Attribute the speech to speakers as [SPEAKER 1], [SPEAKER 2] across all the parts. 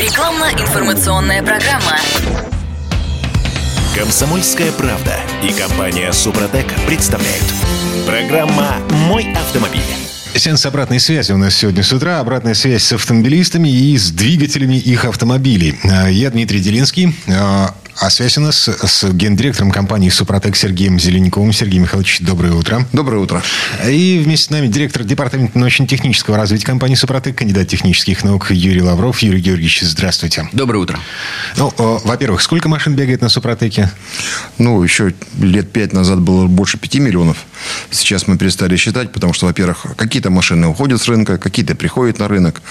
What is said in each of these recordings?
[SPEAKER 1] Рекламно-информационная программа.
[SPEAKER 2] Комсомольская правда и компания Супротек представляют. Программа «Мой автомобиль».
[SPEAKER 3] Сеанс обратной связи у нас сегодня с утра. Обратная связь с автомобилистами и с двигателями их автомобилей. А, Я Дмитрий Делинский. А, связь у нас с гендиректором компании «Супротек» Сергеем Зеленниковым. Сергей Михайлович, доброе утро.
[SPEAKER 4] Доброе утро.
[SPEAKER 3] И вместе с нами директор департамента научно-технического развития компании «Супротек», кандидат технических наук Юрий Лавров. Юрий Георгиевич, здравствуйте.
[SPEAKER 5] Доброе утро.
[SPEAKER 3] Ну, во-первых, сколько машин бегает на «Супротеке»?
[SPEAKER 4] Ну, еще лет пять назад было больше пяти миллионов. Сейчас мы перестали считать, потому что, во-первых, какие-то машины уходят с рынка, какие-то приходят на рынок.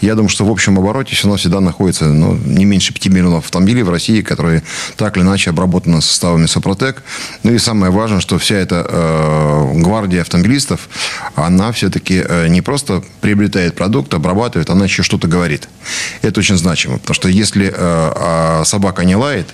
[SPEAKER 4] Я думаю, что в общем обороте все равно всегда находится ну, не меньше пяти миллионов автомобилей в России, которые так или иначе обработаны составами «Супротек». Ну и самое важное, что вся эта э, гвардия автомобилистов, она все-таки э, не просто приобретает продукт, обрабатывает, она еще что-то говорит. Это очень значимо, потому что если э, а собака не лает,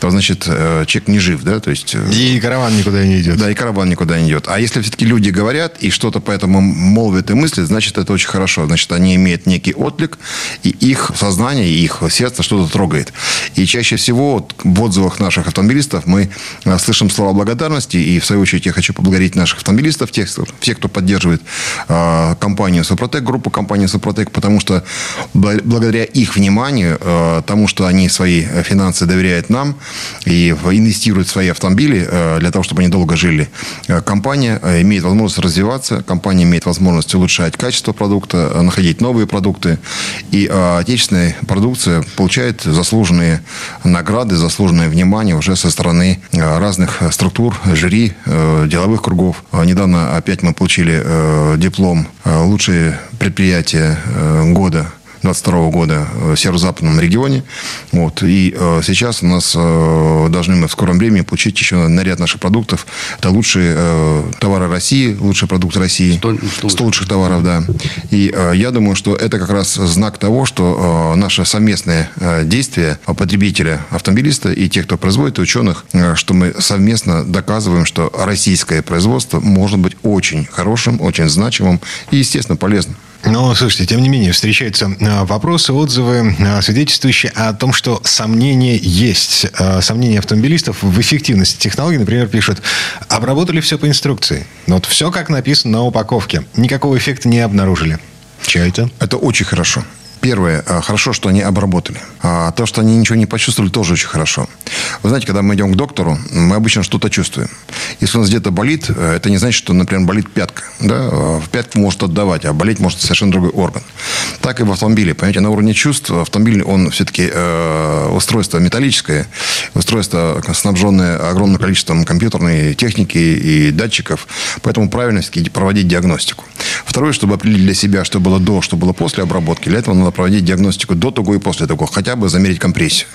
[SPEAKER 4] то, значит, э, человек не жив, да, то есть... э,
[SPEAKER 3] И караван никуда не идет.
[SPEAKER 4] да, и караван никуда не идет. А если все-таки люди говорят и что-то поэтому молвят и мыслят, значит, это очень хорошо. Значит, они имеют некий отклик, и их сознание, и их сердце что-то трогает. И чаще всего в отзывах наших автомобилистов мы э, слышим слова благодарности, и в свою очередь я хочу поблагодарить наших автомобилистов, тех, всех, кто поддерживает э, компанию «Супротек», группу компании «Супротек», потому что бла- благодаря их вниманию, э, тому, что они свои финансы доверяют нам и в- инвестируют в свои автомобили э, для того, чтобы они долго жили, э, компания э, имеет возможность развиваться, компания имеет возможность улучшать качество продукта, находить новые продукты. И отечественная продукция получает заслуженные награды, заслуженное внимание уже со стороны разных структур, жюри, деловых кругов. Недавно опять мы получили диплом «Лучшее предприятие э, года» 22 года в северо-западном регионе. Вот. И э, сейчас у нас э, должны мы в скором времени получить еще наряд наших продуктов. Это лучшие э, товары России, лучшие продукты России.
[SPEAKER 5] 100 100
[SPEAKER 4] 100 лучших товаров, да. И э, я думаю, что это как раз знак того, что э, наше совместное э, действие потребителя, автомобилиста и тех, кто производит, и ученых, э, что мы совместно доказываем, что российское производство может быть очень хорошим, очень значимым и, естественно, полезным.
[SPEAKER 3] Но, слушайте, тем не менее, встречаются э, вопросы, отзывы, э, свидетельствующие о том, что сомнения есть. Э, Сомнения автомобилистов в эффективности технологий, например, пишут, обработали все по инструкции. Но вот все, как написано на упаковке. Никакого эффекта не обнаружили. Че это?
[SPEAKER 4] Это очень хорошо. Первое, э, хорошо, что они обработали. А то, что они ничего не почувствовали, тоже очень хорошо. Вы знаете, когда мы идем к доктору, мы обычно что-то чувствуем. Если у нас где-то болит, э, это не значит, что, например, болит пятка. Да? Э, пятку может отдавать, а болеть может совершенно другой орган. Так и в автомобиле. Понимаете, на уровне чувств автомобиль, он все-таки э, устройство металлическое, устройство, снабженное огромным количеством компьютерной техники и датчиков. Поэтому правильно проводить диагностику. Второе, чтобы определить для себя, что было до, что было после обработки, для этого надо проводить диагностику до того и после того, хотя бы замерить компрессию.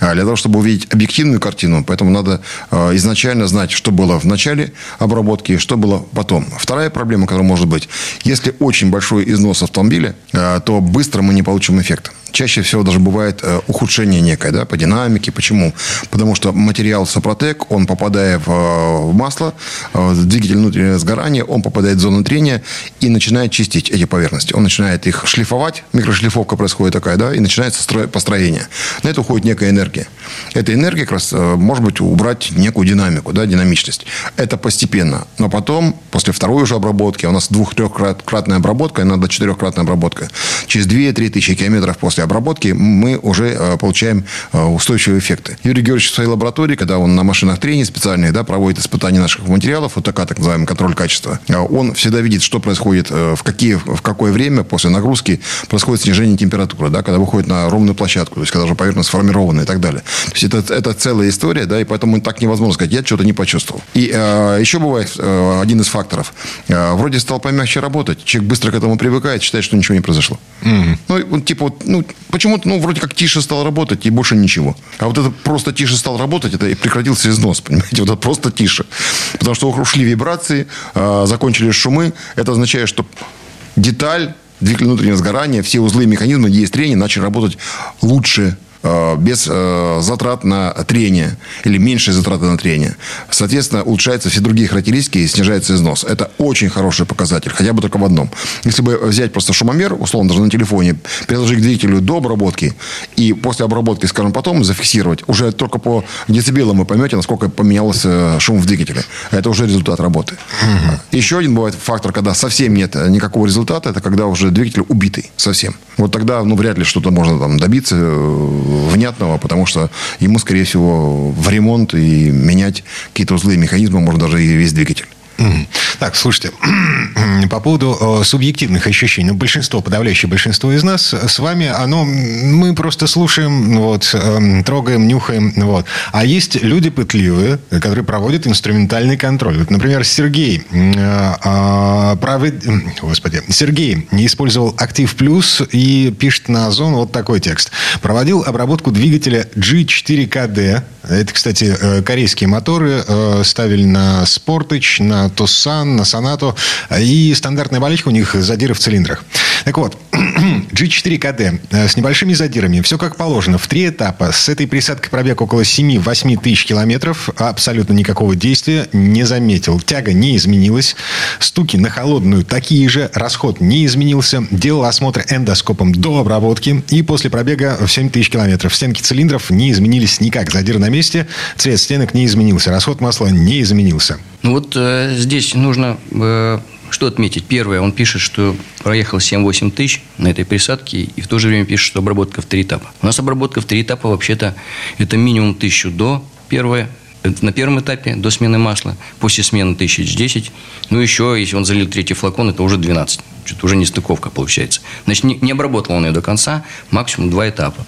[SPEAKER 4] А для того, чтобы увидеть объективную картину, поэтому надо э, изначально знать, что было в начале обработки, что было потом. Вторая проблема, которая может быть, если очень большой износ автомобиля, э, то быстро мы не получим эффекта чаще всего даже бывает э, ухудшение некое, да, по динамике. Почему? Потому что материал Сопротек, он попадая в, э, в масло, э, в двигатель внутреннего сгорания, он попадает в зону трения и начинает чистить эти поверхности. Он начинает их шлифовать, микрошлифовка происходит такая, да, и начинается стро- построение. На это уходит некая энергия. Эта энергия как раз э, может быть убрать некую динамику, да, динамичность. Это постепенно. Но потом, после второй уже обработки, у нас двух-трехкратная обработка, иногда четырехкратная обработка, через 2-3 тысячи километров после обработки мы уже э, получаем э, устойчивые эффекты. Юрий Георгиевич в своей лаборатории, когда он на машинах трения специальных, да, проводит испытания наших материалов, вот такая так называемый контроль качества, э, он всегда видит, что происходит, в, какие, в какое время после нагрузки происходит снижение температуры, да, когда выходит на ровную площадку, то есть когда уже поверхность сформирована и так далее. То есть это, это целая история, да, и поэтому так невозможно сказать, я что-то не почувствовал. И э, еще бывает э, один из факторов. Э, вроде стал помягче работать, человек быстро к этому привыкает, считает, что ничего не произошло. Ну, и он, типа, вот, ну, почему-то, ну, вроде как тише стал работать, и больше ничего. А вот это просто тише стал работать, это и прекратился износ, понимаете, вот это просто тише. Потому что ушли вибрации, э, закончились шумы, это означает, что деталь, двигатель внутреннего сгорания, все узлы и механизмы, трение, начали работать лучше, без э, затрат на трение или меньшие затраты на трение. Соответственно, улучшаются все другие характеристики и снижается износ. Это очень хороший показатель, хотя бы только в одном. Если бы взять просто шумомер, условно, даже на телефоне, приложить к двигателю до обработки и после обработки, скажем, потом зафиксировать, уже только по децибелам вы поймете, насколько поменялся шум в двигателе. Это уже результат работы. Угу. Еще один бывает фактор, когда совсем нет никакого результата, это когда уже двигатель убитый совсем. Вот тогда, ну, вряд ли что-то можно там добиться э, внятного, потому что ему, скорее всего, в ремонт и менять какие-то узлы механизмы можно даже и весь двигатель.
[SPEAKER 3] Так, слушайте, по поводу э, субъективных ощущений. Большинство, подавляющее большинство из нас с вами, оно, мы просто слушаем, вот, эм, трогаем, нюхаем, вот. А есть люди пытливые, которые проводят инструментальный контроль. Вот, например, Сергей, э, э, правы, господи, Сергей не использовал Актив Плюс и пишет на Озон вот такой текст. Проводил обработку двигателя G4KD. Это, кстати, корейские моторы ставили на Sportage, на Тусан, на Сонату. И стандартная болечка у них задиры в цилиндрах. Так вот, G4KD э, с небольшими задирами. Все как положено. В три этапа. С этой присадкой пробег около 7-8 тысяч километров. Абсолютно никакого действия не заметил. Тяга не изменилась. Стуки на холодную такие же. Расход не изменился. Делал осмотр эндоскопом до обработки. И после пробега в 7 тысяч километров. Стенки цилиндров не изменились никак. Задир на месте. Цвет стенок не изменился. Расход масла не изменился.
[SPEAKER 1] Ну вот э, здесь нужно э, что отметить? Первое, он пишет, что проехал 7-8 тысяч на этой присадке, и в то же время пишет, что обработка в три этапа. У нас обработка в три этапа вообще-то это минимум тысячу до первое, на первом этапе до смены масла, после смены тысяч 10. Ну, еще, если он залил третий флакон, это уже 12. Что-то уже не стыковка получается. Значит, не, не обработал он ее до конца, максимум два этапа.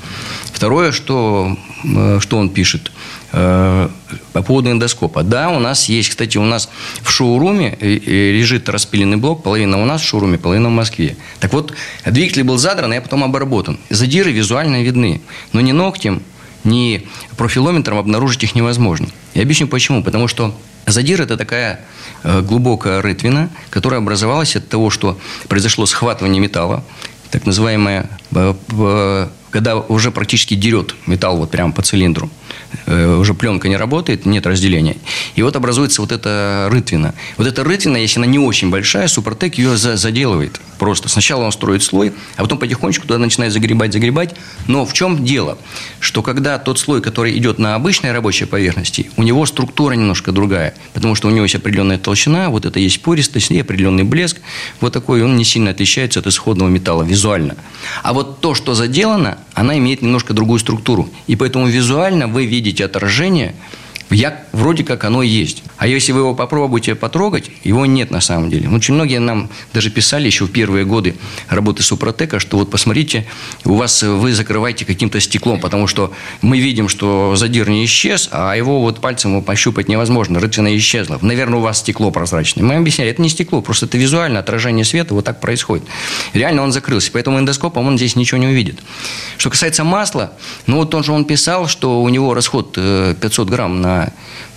[SPEAKER 1] Второе, что, э, что он пишет – Э, по поводу эндоскопа. Да, у нас есть, кстати, у нас в шоуруме э, э, лежит распиленный блок, половина у нас в шоуруме, половина в Москве. Так вот, двигатель был задран, а потом обработан. Задиры визуально видны, но ни ногтем, ни профилометром обнаружить их невозможно. Я объясню почему. Потому что задир – это такая глубокая рытвина, которая образовалась от того, что произошло схватывание металла, так называемая когда уже практически дерет металл вот прямо по цилиндру. Э, уже пленка не работает, нет разделения. И вот образуется вот эта рытвина. Вот эта рытвина, если она не очень большая, Супротек ее заделывает просто. Сначала он строит слой, а потом потихонечку туда начинает загребать, загребать. Но в чем дело? Что когда тот слой, который идет на обычной рабочей поверхности, у него структура немножко другая. Потому что у него есть определенная толщина, вот это есть пористость и определенный блеск. Вот такой он не сильно отличается от исходного металла визуально. А вот то, что заделано, она имеет немножко другую структуру. И поэтому визуально вы видите отражение я, вроде как оно есть. А если вы его попробуете потрогать, его нет на самом деле. Очень многие нам даже писали еще в первые годы работы Супротека, что вот посмотрите, у вас вы закрываете каким-то стеклом, потому что мы видим, что задир не исчез, а его вот пальцем пощупать невозможно, рытвина исчезла. Наверное, у вас стекло прозрачное. Мы объясняли, это не стекло, просто это визуально отражение света, вот так происходит. Реально он закрылся, поэтому эндоскопом он здесь ничего не увидит. Что касается масла, ну вот он же он писал, что у него расход 500 э, грамм на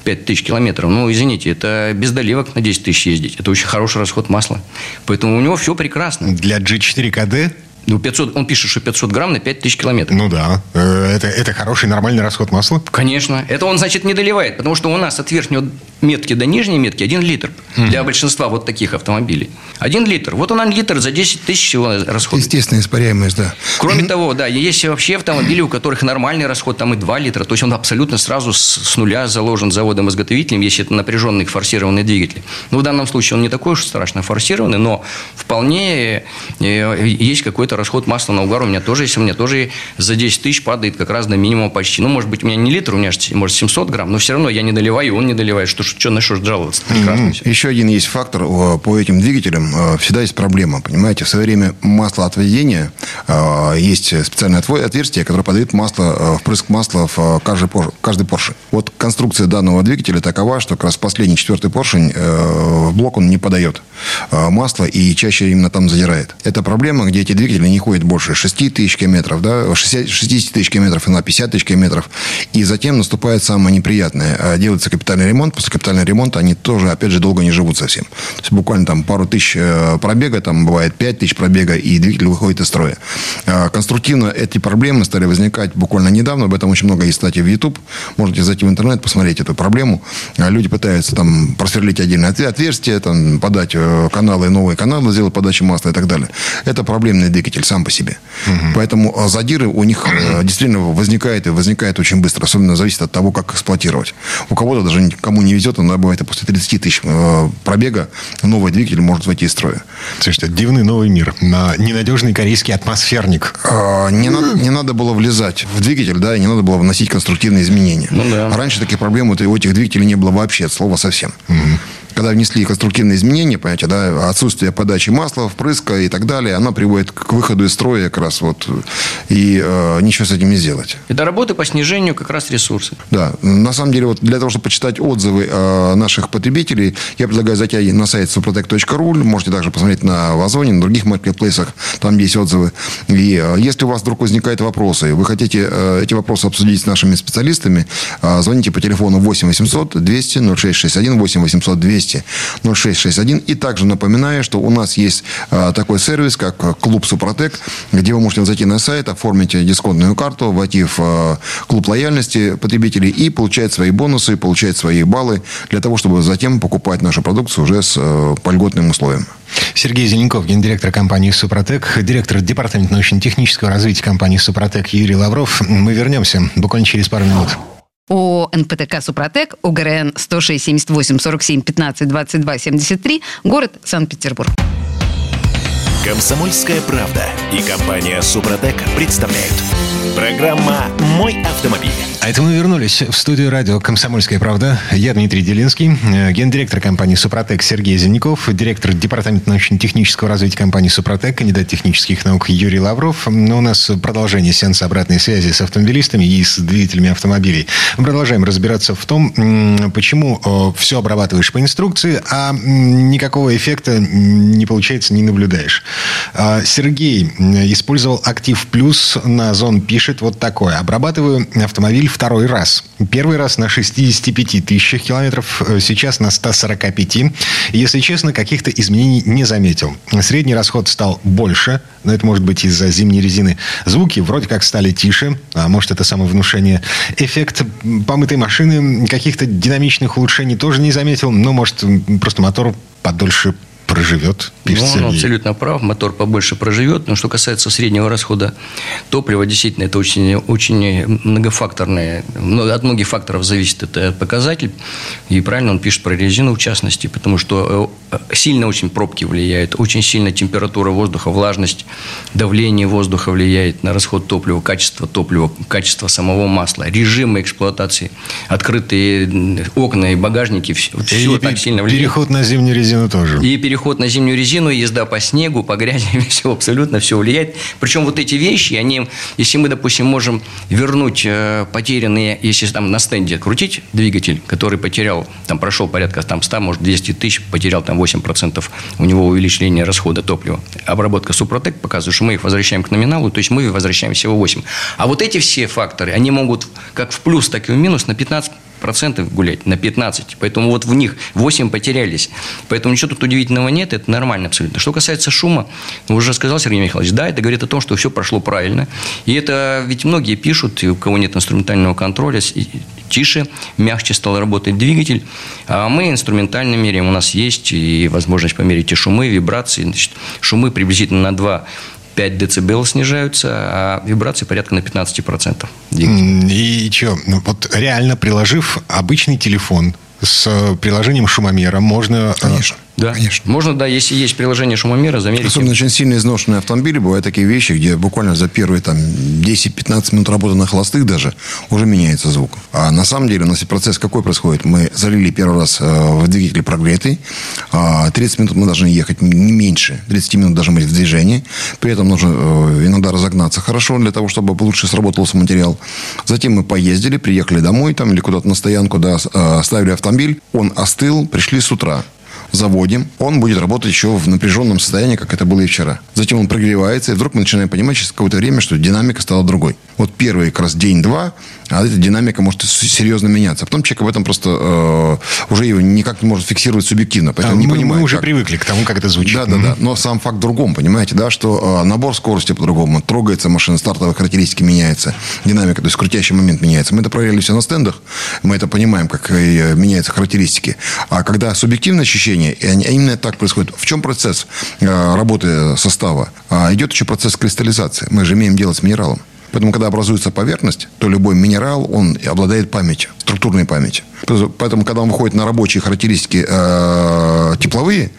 [SPEAKER 1] 5 тысяч километров. Ну, извините, это без доливок на 10 тысяч ездить. Это очень хороший расход масла. Поэтому у него все прекрасно.
[SPEAKER 3] Для G4 КД
[SPEAKER 1] ну, 500, он пишет, что 500 грамм на 5000 километров.
[SPEAKER 3] Ну да. Э, это, это хороший, нормальный расход масла?
[SPEAKER 1] Конечно. Это он, значит, не доливает. Потому что у нас от верхнего метки до нижней метки 1 литр. Угу. Для большинства вот таких автомобилей. 1 литр. Вот он 1 литр за 10 тысяч его расход.
[SPEAKER 4] Естественная испаряемость, да.
[SPEAKER 1] Кроме того, да, есть вообще автомобили, у которых нормальный расход там и 2 литра. То есть он абсолютно сразу с, с нуля заложен заводом-изготовителем, если это напряженный форсированный двигатель. Ну, в данном случае он не такой уж страшно форсированный, но вполне э, есть какой-то расход масла на угар у меня тоже есть, у меня тоже за 10 тысяч падает как раз до минимума почти. Ну, может быть, у меня не литр, у меня, может, 700 грамм, но все равно я не доливаю, он не доливает. Что, что на что жаловаться? Прекрасно
[SPEAKER 4] все. Еще один есть фактор по этим двигателям. Э, всегда есть проблема, понимаете? В свое время масло отведения э, есть специальное отверстие, которое подает масло, э, впрыск масла в каждый, каждый поршень. Вот конструкция данного двигателя такова, что как раз последний четвертый поршень в блок он не подает. Э, масло и чаще именно там задирает. Это проблема, где эти двигатели не ходят больше 6 тысяч километров, да, 60, 60 тысяч километров и на 50 тысяч километров. И затем наступает самое неприятное. А делается капитальный ремонт. После капитального ремонта они тоже, опять же, долго не живут совсем. То есть буквально там пару тысяч э, пробега, там бывает 5 тысяч пробега, и двигатель выходит из строя. Конструктивно эти проблемы стали возникать буквально недавно. Об этом очень много есть статей в YouTube. Можете зайти в интернет, посмотреть эту проблему. Люди пытаются там просверлить отдельное отверстие, там, подать э, каналы, новые каналы, сделать подачу масла и так далее. Это проблемный двигатель сам по себе. Угу. Поэтому э, задиры у них э, действительно возникает и возникает очень быстро. Особенно зависит от того, как эксплуатировать. У кого-то даже кому не везет, но бывает и после 30 тысяч пробега новый двигатель может войти из строя.
[SPEAKER 3] Слушай, это дивный новый мир. Ненадежный корейский атмосферник.
[SPEAKER 4] Не, надо, не надо было влезать в двигатель, да, и не надо было вносить конструктивные изменения. Ну, да. Раньше таких проблем у этих двигателей не было вообще, от слова совсем. Угу когда внесли конструктивные изменения, понимаете, да, отсутствие подачи масла, впрыска и так далее, она приводит к выходу из строя как раз вот, и э, ничего с этим не сделать.
[SPEAKER 1] Это работы по снижению как раз ресурсов.
[SPEAKER 4] Да, на самом деле, вот для того, чтобы почитать отзывы э, наших потребителей, я предлагаю зайти на сайт suprotec.ru, можете также посмотреть на Вазоне, на других маркетплейсах, там есть отзывы. И э, если у вас вдруг возникают вопросы, вы хотите э, эти вопросы обсудить с нашими специалистами, э, звоните по телефону 8 800 200 0661 8 800 200 200 0661. И также напоминаю, что у нас есть а, такой сервис, как клуб Супротек, где вы можете зайти на сайт, оформить дисконтную карту, войти в а, клуб лояльности потребителей и получать свои бонусы, получать свои баллы для того, чтобы затем покупать нашу продукцию уже с по льготным условиям.
[SPEAKER 3] Сергей Зеленков, гендиректор компании «Супротек», директор департамента научно-технического развития компании «Супротек» Юрий Лавров. Мы вернемся буквально через пару минут.
[SPEAKER 5] ООО «НПТК Супротек», УГРН 106 78 47 15 22 73, город Санкт-Петербург.
[SPEAKER 2] Комсомольская правда и компания «Супротек» представляют. Программа «Мой автомобиль».
[SPEAKER 3] А это мы вернулись в студию радио «Комсомольская правда». Я Дмитрий Делинский, э, гендиректор компании «Супротек» Сергей Зеников, директор департамента научно-технического развития компании «Супротек», кандидат технических наук Юрий Лавров. Но у нас продолжение сеанса обратной связи с автомобилистами и с двигателями автомобилей. Мы продолжаем разбираться в том, почему э, все обрабатываешь по инструкции, а никакого эффекта не получается, не наблюдаешь. А, Сергей использовал «Актив Плюс» на Зон пишет вот такое. Обрабатываю автомобиль второй раз. Первый раз на 65 тысячах километров, э, сейчас на 145. Если честно, каких-то изменений не заметил. Средний расход стал больше, но это может быть из-за зимней резины. Звуки вроде как стали тише, а может это самовнушение. Эффект помытой машины, каких-то динамичных улучшений тоже не заметил, но может просто мотор подольше проживет,
[SPEAKER 1] ну, Он абсолютно прав, мотор побольше проживет. Но что касается среднего расхода топлива, действительно, это очень, очень многофакторное. От многих факторов зависит этот показатель. И правильно он пишет про резину, в частности, потому что э, сильно очень пробки влияют, очень сильно температура воздуха, влажность, давление воздуха влияет на расход топлива, качество топлива, качество самого масла, режимы эксплуатации, открытые окна и багажники, все, все
[SPEAKER 3] и так сильно влияет. Переход на зимнюю резину тоже.
[SPEAKER 1] И переход переход на зимнюю резину, езда по снегу, по грязи, все абсолютно все влияет. Причем вот эти вещи, они, если мы, допустим, можем вернуть э, потерянные, если там на стенде крутить двигатель, который потерял, там прошел порядка там 100, может 200 тысяч, потерял там 8%, у него увеличение расхода топлива. Обработка Супротек показывает, что мы их возвращаем к номиналу, то есть мы возвращаем всего 8. А вот эти все факторы, они могут как в плюс, так и в минус на 15 процентов гулять, на 15. Поэтому вот в них 8 потерялись. Поэтому ничего тут удивительного нет, это нормально абсолютно. Что касается шума, уже сказал Сергей Михайлович, да, это говорит о том, что все прошло правильно. И это ведь многие пишут, у кого нет инструментального контроля, тише, мягче стал работать двигатель. А мы инструментально меряем. У нас есть и возможность померить и шумы, вибрации. Значит, шумы приблизительно на 2 5 дБ снижаются, а вибрации порядка на 15%.
[SPEAKER 3] И что, ну, вот реально приложив обычный телефон с приложением шумомера, можно...
[SPEAKER 4] Э, Конечно.
[SPEAKER 1] Да, конечно. Можно, да, если есть приложение шумомера, замерить.
[SPEAKER 4] Особенно очень сильно изношенные автомобили. Бывают такие вещи, где буквально за первые там, 10-15 минут работы на холостых даже уже меняется звук. А на самом деле у нас процесс какой происходит? Мы залили первый раз э, в двигатель прогретый. 30 а минут мы должны ехать не меньше. 30 минут должны быть в движении. При этом нужно э, иногда разогнаться хорошо для того, чтобы лучше сработался материал. Затем мы поездили, приехали домой там, или куда-то на стоянку, да, э, ставили автомобиль. Он остыл, пришли с утра заводим, он будет работать еще в напряженном состоянии, как это было и вчера. Затем он прогревается, и вдруг мы начинаем понимать через какое-то время, что динамика стала другой. Вот первый как раз день-два, а эта динамика может серьезно меняться. Потом человек в этом просто э, уже его никак не может фиксировать субъективно.
[SPEAKER 3] Поэтому а, не мы, понимает, мы уже как... привыкли к тому, как это звучит.
[SPEAKER 4] Да, да, да. Но сам факт в другом, понимаете, да, что э, набор скорости по-другому, трогается машина, стартовые характеристики меняются, динамика, то есть крутящий момент меняется. Мы это проверили все на стендах, мы это понимаем, как э, меняются характеристики. А когда субъективное ощущение, и именно так происходит. В чем процесс э, работы состава? А, идет еще процесс кристаллизации. Мы же имеем дело с минералом. Поэтому, когда образуется поверхность, то любой минерал, он обладает памятью, структурной памятью. Поэтому, когда он выходит на рабочие характеристики э, тепловые,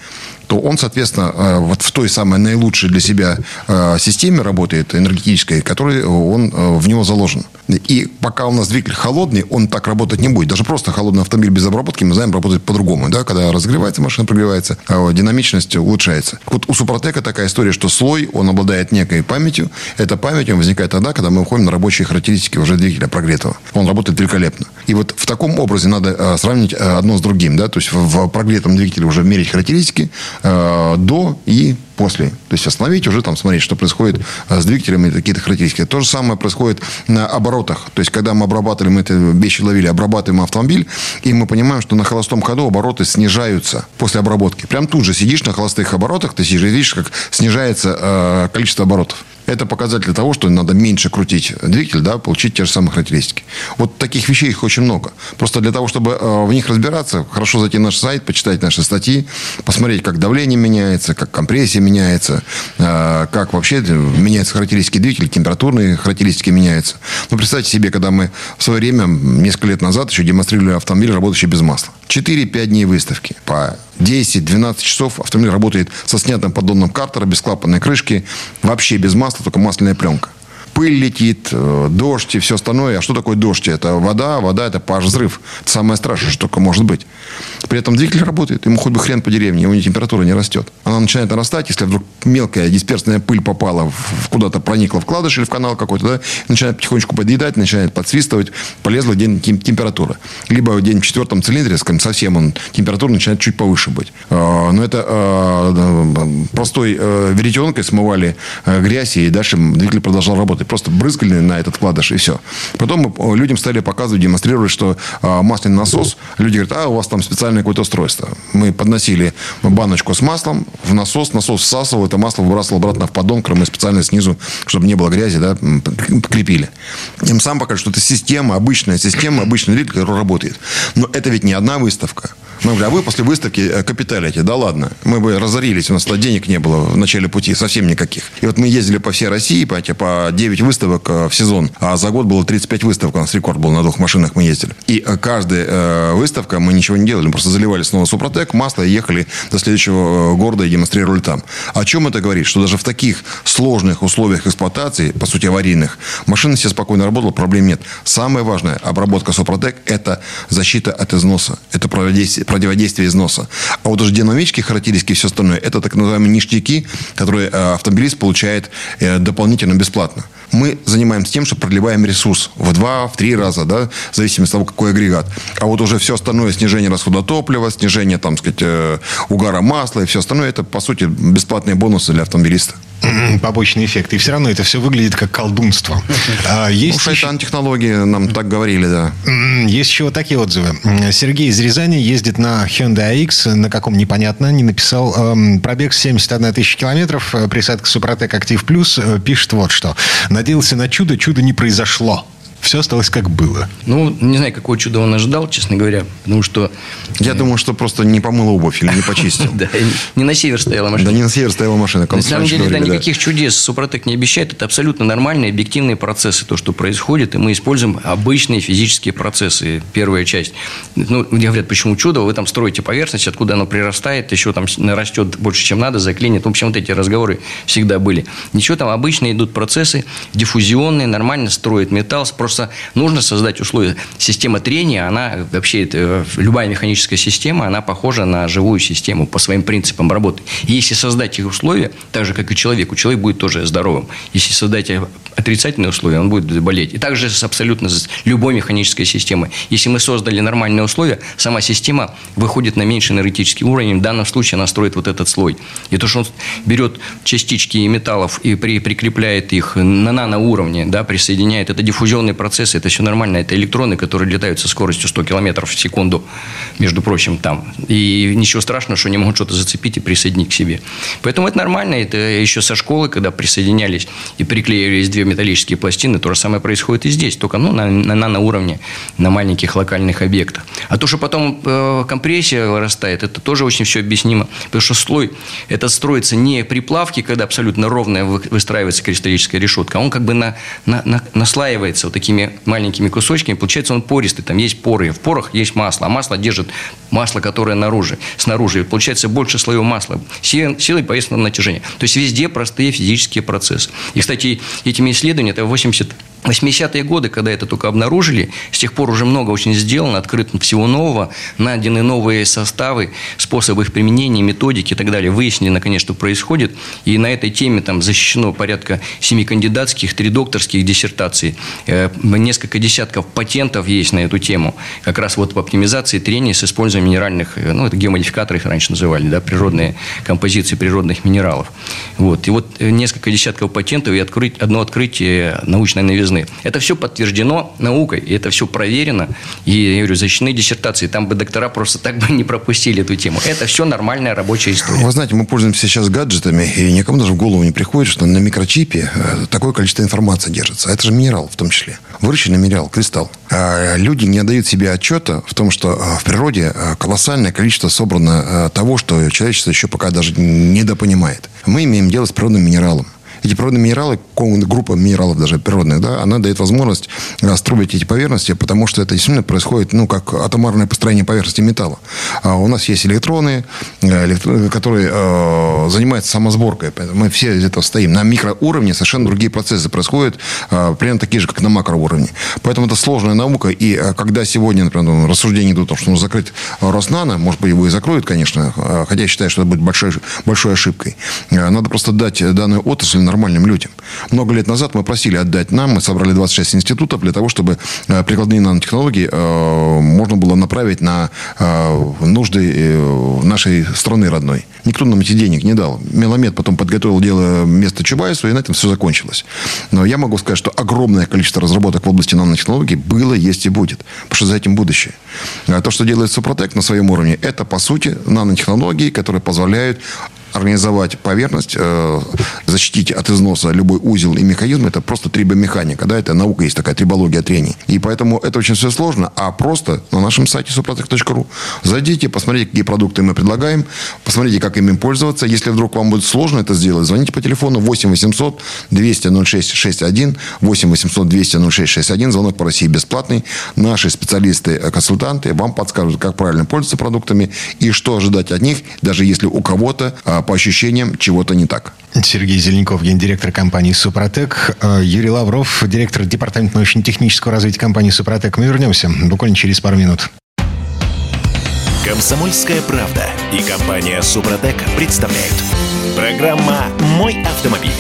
[SPEAKER 4] то он, соответственно, э, вот в той самой наилучшей для себя э, системе работает, энергетической, которой он э, в него заложен. И пока у нас двигатель холодный, он так работать не будет. Даже просто холодный автомобиль без обработки, мы знаем, работает по-другому. Да? Когда разогревается машина, прогревается, а динамичность улучшается. Вот у Супротека такая история, что слой, он обладает некой памятью. Эта память возникает тогда, когда мы выходим на рабочие характеристики уже двигателя прогретого. Он работает великолепно. И вот в таком образе надо сравнить одно с другим. Да? То есть в прогретом двигателе уже мерить характеристики, Э, до и после. То есть остановить, уже там смотреть, что происходит э, с двигателем и какие-то характеристики. То же самое происходит на оборотах. То есть, когда мы обрабатывали, мы это вещи ловили, обрабатываем автомобиль, и мы понимаем, что на холостом ходу обороты снижаются после обработки. Прям тут же сидишь на холостых оборотах, ты сидишь видишь, как снижается э, количество оборотов. Это показатель того, что надо меньше крутить двигатель, да, получить те же самые характеристики. Вот таких вещей их очень много. Просто для того, чтобы э, в них разбираться, хорошо зайти на наш сайт, почитать наши статьи, посмотреть, как давление меняется, как компрессия меняется, э, как вообще меняются характеристики двигателя, температурные характеристики меняются. Ну, представьте себе, когда мы в свое время, несколько лет назад, еще демонстрировали автомобиль, работающий без масла. 4-5 дней выставки по 10-12 часов автомобиль работает со снятым поддоном картера, без клапанной крышки, вообще без масла, только масляная пленка пыль летит, э, дождь и все остальное. А что такое дождь? Это вода, вода это паш взрыв. Это самое страшное, что только может быть. При этом двигатель работает, ему хоть бы хрен по деревне, его температура не растет. Она начинает нарастать, если вдруг мелкая дисперсная пыль попала куда-то, проникла в кладыш или в канал какой-то, да, начинает потихонечку подъедать, начинает подсвистывать, полезла день температура. Либо день в четвертом цилиндре, скажем, совсем он, температура начинает чуть повыше быть. А, но это а, простой э, веретенкой смывали грязь, и дальше двигатель продолжал работать просто брызгали на этот вкладыш, и все. Потом людям стали показывать, демонстрировать, что а, масляный насос, люди говорят, а, у вас там специальное какое-то устройство. Мы подносили баночку с маслом в насос, насос всасывал, это масло выбрасывал обратно в поддон, мы специально снизу, чтобы не было грязи, да, крепили. Им сам показывают, что это система, обычная система, обычный двигатель, который работает. Но это ведь не одна выставка. Мы говорили, а вы после выставки э, капиталите. Да ладно. Мы бы разорились, у нас денег не было в начале пути, совсем никаких. И вот мы ездили по всей России, понимаете, по 9 выставок э, в сезон. А за год было 35 выставок, у нас рекорд был, на двух машинах мы ездили. И э, каждая выставка мы ничего не делали, мы просто заливали снова Супротек, масло и ехали до следующего города и демонстрировали там. О чем это говорит? Что даже в таких сложных условиях эксплуатации, по сути аварийных, машина себе спокойно работала, проблем нет. Самое важное, обработка Супротек – это защита от износа. Это противодействие противодействия износа. А вот уже динамические характеристики и все остальное, это так называемые ништяки, которые э, автомобилист получает э, дополнительно бесплатно. Мы занимаемся тем, что продлеваем ресурс в два, в три раза, да, в зависимости от того, какой агрегат. А вот уже все остальное, снижение расхода топлива, снижение, там, сказать, э, угара масла и все остальное, это, по сути, бесплатные бонусы для автомобилиста
[SPEAKER 3] побочный эффект. И все равно это все выглядит как колдунство.
[SPEAKER 4] А, есть ну, еще... технологии нам так говорили, да.
[SPEAKER 3] Есть еще вот такие отзывы. Сергей из Рязани ездит на Hyundai iX, на каком непонятно, не написал. Эм, пробег 71 тысяча километров, э, присадка Супротек Актив Плюс, э, пишет вот что. Надеялся на чудо, чудо не произошло все осталось как было.
[SPEAKER 1] Ну, не знаю, какого чуда он ожидал, честно говоря, потому что...
[SPEAKER 4] Я думаю, что просто не помыл обувь или не почистил.
[SPEAKER 1] Да, не на север стояла машина.
[SPEAKER 4] Да, не на север стояла машина.
[SPEAKER 1] На самом деле, да, никаких чудес Супротек не обещает. Это абсолютно нормальные, объективные процессы, то, что происходит. И мы используем обычные физические процессы. Первая часть. Ну, говорят, почему чудо? Вы там строите поверхность, откуда оно прирастает, еще там растет больше, чем надо, заклинит. В общем, вот эти разговоры всегда были. Ничего там, обычные идут процессы, диффузионные, нормально строят металл, просто Просто нужно создать условия. Система трения, она вообще, это, любая механическая система, она похожа на живую систему по своим принципам работы. И если создать их условия, так же, как и человеку, человек будет тоже здоровым. Если создать отрицательные условия, он будет болеть. И также с абсолютно любой механической системой. Если мы создали нормальные условия, сама система выходит на меньший энергетический уровень. В данном случае она строит вот этот слой. И то, что он берет частички металлов и при, прикрепляет их на наноуровне, да, присоединяет, это диффузионные процессы, это все нормально. Это электроны, которые летают со скоростью 100 км в секунду, между прочим, там. И ничего страшного, что они могут что-то зацепить и присоединить к себе. Поэтому это нормально. Это еще со школы, когда присоединялись и приклеивались две металлические пластины, то же самое происходит и здесь, только ну, на, на наноуровне, на маленьких локальных объектах. А то, что потом э, компрессия вырастает, это тоже очень все объяснимо. Потому что слой этот строится не при плавке, когда абсолютно ровная выстраивается кристаллическая решетка, а он как бы на, на, на, наслаивается вот такими маленькими кусочками. Получается, он пористый, там есть поры. В порах есть масло, а масло держит масло, которое наружу, снаружи. Получается больше слоев масла. Силой повесенного натяжения. То есть везде простые физические процессы. И, кстати, этими исследованиями, это 80 80-е годы, когда это только обнаружили, с тех пор уже много очень сделано, открыто всего нового, найдены новые составы, способы их применения, методики и так далее. Выяснили, наконец, что происходит. И на этой теме там защищено порядка семи кандидатских, три докторских диссертаций. Несколько десятков патентов есть на эту тему. Как раз вот в оптимизации трения с использованием минеральных, э, ну, это геомодификаторы их раньше называли, да, природные композиции природных минералов. Вот. И вот э, несколько десятков патентов и открыть, одно открытие научной новизны. Это все подтверждено наукой, и это все проверено. И, я говорю, защищены диссертации. Там бы доктора просто так бы не пропустили эту тему. Это все нормальная рабочая история.
[SPEAKER 4] Вы знаете, мы пользуемся сейчас гаджетами, и никому даже в голову не приходит, что на микрочипе э, такое количество информации держится. А это же минерал в том числе. Выращенный минерал, кристалл. А люди не отдают себе отчета в том, что э, в природе э, колоссальное количество собрано того, что человечество еще пока даже недопонимает. Мы имеем дело с природным минералом эти природные минералы, группа минералов даже природных, да, она дает возможность строить эти поверхности, потому что это действительно происходит, ну, как атомарное построение поверхности металла. А у нас есть электроны, э, которые э, занимаются самосборкой. Мы все из этого стоим. На микроуровне совершенно другие процессы происходят, э, примерно такие же, как на макроуровне. Поэтому это сложная наука. И э, когда сегодня, например, рассуждения идут о том, что нужно закрыть Роснано, может быть, его и закроют, конечно, э, хотя я считаю, что это будет большой, большой ошибкой. Надо просто дать данную отрасль нормальным людям. Много лет назад мы просили отдать нам, мы собрали 26 институтов для того, чтобы э, прикладные нанотехнологии э, можно было направить на э, нужды нашей страны родной. Никто нам эти денег не дал. Меломед потом подготовил дело вместо Чубайсу, и на этом все закончилось. Но я могу сказать, что огромное количество разработок в области нанотехнологий было, есть и будет. Потому что за этим будущее. А то, что делает Супротек на своем уровне, это, по сути, нанотехнологии, которые позволяют организовать поверхность, э, защитить от износа любой узел и механизм, это просто трибомеханика. Да, это наука есть такая, трибология трений. И поэтому это очень все сложно. А просто на нашем сайте suprotec.ru зайдите, посмотрите, какие продукты мы предлагаем, посмотрите, как ими пользоваться. Если вдруг вам будет сложно это сделать, звоните по телефону 8 800 200 06 61, 8 800 200 06 61. Звонок по России бесплатный. Наши специалисты-консультанты вам подскажут, как правильно пользоваться продуктами и что ожидать от них, даже если у кого-то а, по ощущениям чего-то не так.
[SPEAKER 3] Сергей Зеленков, гендиректор компании «Супротек». А, Юрий Лавров, директор департамента научно-технического развития компании «Супротек». Мы вернемся буквально через пару минут.
[SPEAKER 2] Комсомольская правда и компания «Супротек» представляют. Программа «Мой автомобиль».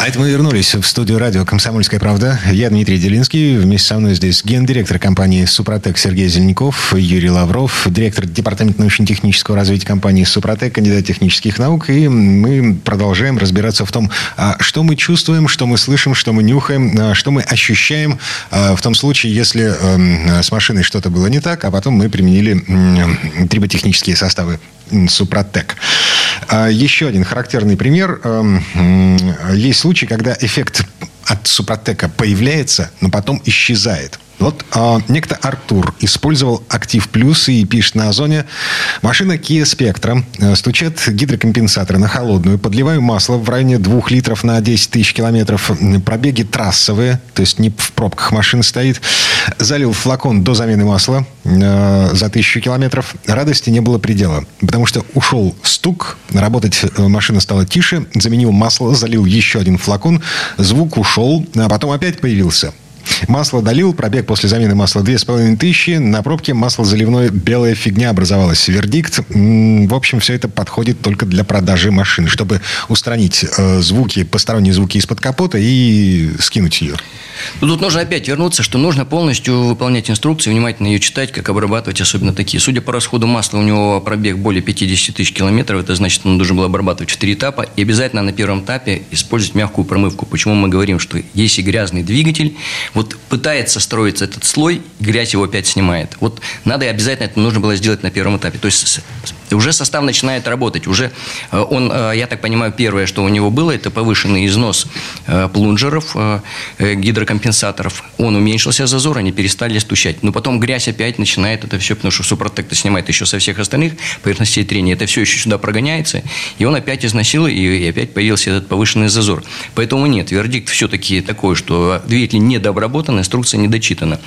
[SPEAKER 3] А это мы вернулись в студию радио «Комсомольская правда». Я Дмитрий Делинский. Вместе со мной здесь гендиректор компании «Супротек» Сергей Зеленяков, Юрий Лавров, директор департамента научно-технического развития компании «Супротек», кандидат технических наук. И мы продолжаем разбираться в том, а, что мы чувствуем, что мы слышим, что мы нюхаем, а, что мы ощущаем а, в том случае, если эм, с машиной что-то было не так, а потом мы применили триботехнические составы Супротек. Еще один характерный пример. Эм, есть случай, когда эффект от Супротека появляется, но потом исчезает. Вот а, некто Артур использовал Актив Плюс и пишет на Озоне. Машина Kia Spectra. Э, стучат гидрокомпенсаторы на холодную. Подливаю масло в районе 2 литров на 10 тысяч километров. Пробеги трассовые, то есть не в пробках машина стоит. Залил флакон до замены масла э, за тысячу километров. Радости не было предела, потому что ушел стук, работать э, машина стала тише, заменил масло, залил еще один флакон, звук ушел, а потом опять появился. Масло долил, пробег после замены масла 2500. На пробке масло заливное белая фигня образовалась. Вердикт. В общем, все это подходит только для продажи машины, чтобы устранить э, звуки, посторонние звуки из-под капота и скинуть ее.
[SPEAKER 1] Ну, тут нужно опять вернуться, что нужно полностью выполнять инструкции, внимательно ее читать, как обрабатывать, особенно такие. Судя по расходу масла, у него пробег более 50 тысяч километров. Это значит, он должен был обрабатывать в три этапа. И обязательно на первом этапе использовать мягкую промывку. Почему мы говорим, что если грязный двигатель, вот пытается строиться этот слой, грязь его опять снимает. Вот надо и обязательно это нужно было сделать на первом этапе. То есть уже состав начинает работать. Уже э, он, э, я так понимаю, первое, что у него было, это повышенный износ э, плунжеров, гидрокомпенсаторов. Он уменьшился зазор, они перестали стучать. Но потом грязь опять начинает это все, потому что супротек снимает еще со всех остальных поверхностей трения. Это все еще сюда прогоняется, и он опять износил, и опять появился этот повышенный зазор. Поэтому нет, вердикт все-таки такой, что двигатель недообработан, инструкция не дочитана.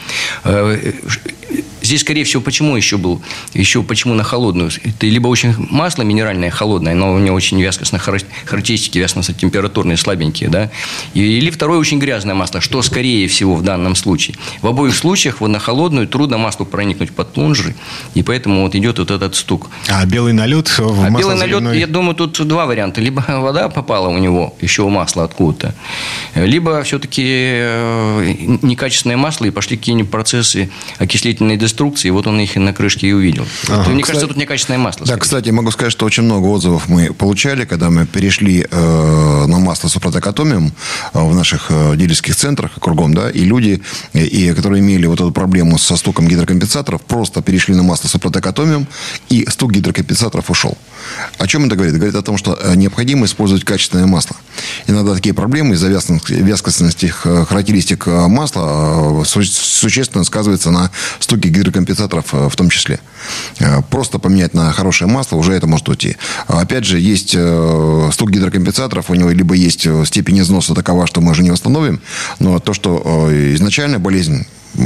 [SPEAKER 1] Здесь, скорее всего, почему еще был, еще почему на холодную? Это либо очень масло минеральное холодное, но у него очень вязкостные характеристики, вязкостно-температурные, слабенькие, да? Или второе очень грязное масло, что скорее всего в данном случае. В обоих случаях вот на холодную трудно маслу проникнуть под плунжеры, и поэтому вот идет вот этот стук.
[SPEAKER 3] А белый налет в
[SPEAKER 1] А белый налет, я думаю, тут два варианта. Либо вода попала у него, еще масло откуда-то, либо все-таки э, некачественное масло, и пошли какие-нибудь процессы окислительной инструкции, и вот он их на крышке и увидел. Ага. Это, мне кажется, тут некачественное масло.
[SPEAKER 4] Да, кстати, могу сказать, что очень много отзывов мы получали, когда мы перешли э, на масло Атомиум э, в наших э, дилерских центрах кругом, да, и люди, и, которые имели вот эту проблему со стуком гидрокомпенсаторов, просто перешли на масло Атомиум, и стук гидрокомпенсаторов ушел. О чем это говорит? Говорит о том, что э, необходимо использовать качественное масло. Иногда такие проблемы из-за вязкостности э, характеристик масла существенно сказываются на стуке гидрокомпенсаторов э, в том числе. Э, просто поменять на хорошее масло, уже это может уйти. Опять же, есть э, стук гидрокомпенсаторов, у него либо есть степень износа такова, что мы уже не восстановим, но то, что изначально болезнь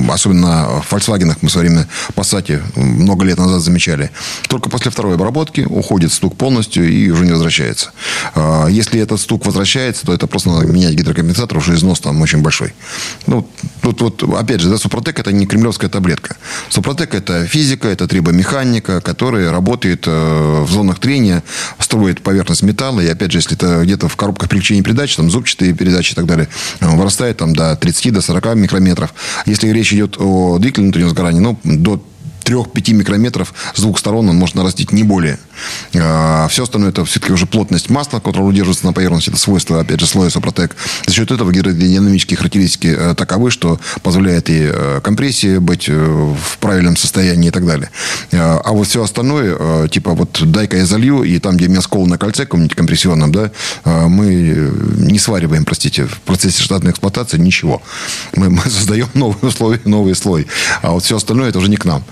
[SPEAKER 4] особенно в Volkswagen мы в свое время Passat много лет назад замечали, только после второй обработки уходит стук полностью и уже не возвращается. А, если этот стук возвращается, то это просто надо менять гидрокомпенсатор, уже износ там очень большой. Ну, тут вот, опять же, да, Супротек это не кремлевская таблетка. Супротек это физика, это трибомеханика, которая работает э, в зонах трения, строит поверхность металла, и опять же, если это где-то в коробках переключения передач, там зубчатые передачи и так далее, э, вырастает там до 30, до 40 микрометров. Если речь идет о двигателе внутреннего сгорания, ну, до 3-5 микрометров с двух сторон он может нарастить не более. А, все остальное это все-таки уже плотность масла, которое удерживается на поверхности. Это свойство, опять же, слоя Сопротек. За счет этого гидродинамические характеристики э, таковы, что позволяет и э, компрессии быть э, в правильном состоянии и так далее. А вот все остальное, типа вот дай-ка я залью, и там, где у меня скол на кольце каком-нибудь компрессионном, да, мы не свариваем, простите, в процессе штатной эксплуатации ничего. Мы, мы создаем новые условия, новый слой. А вот все остальное это уже не к нам.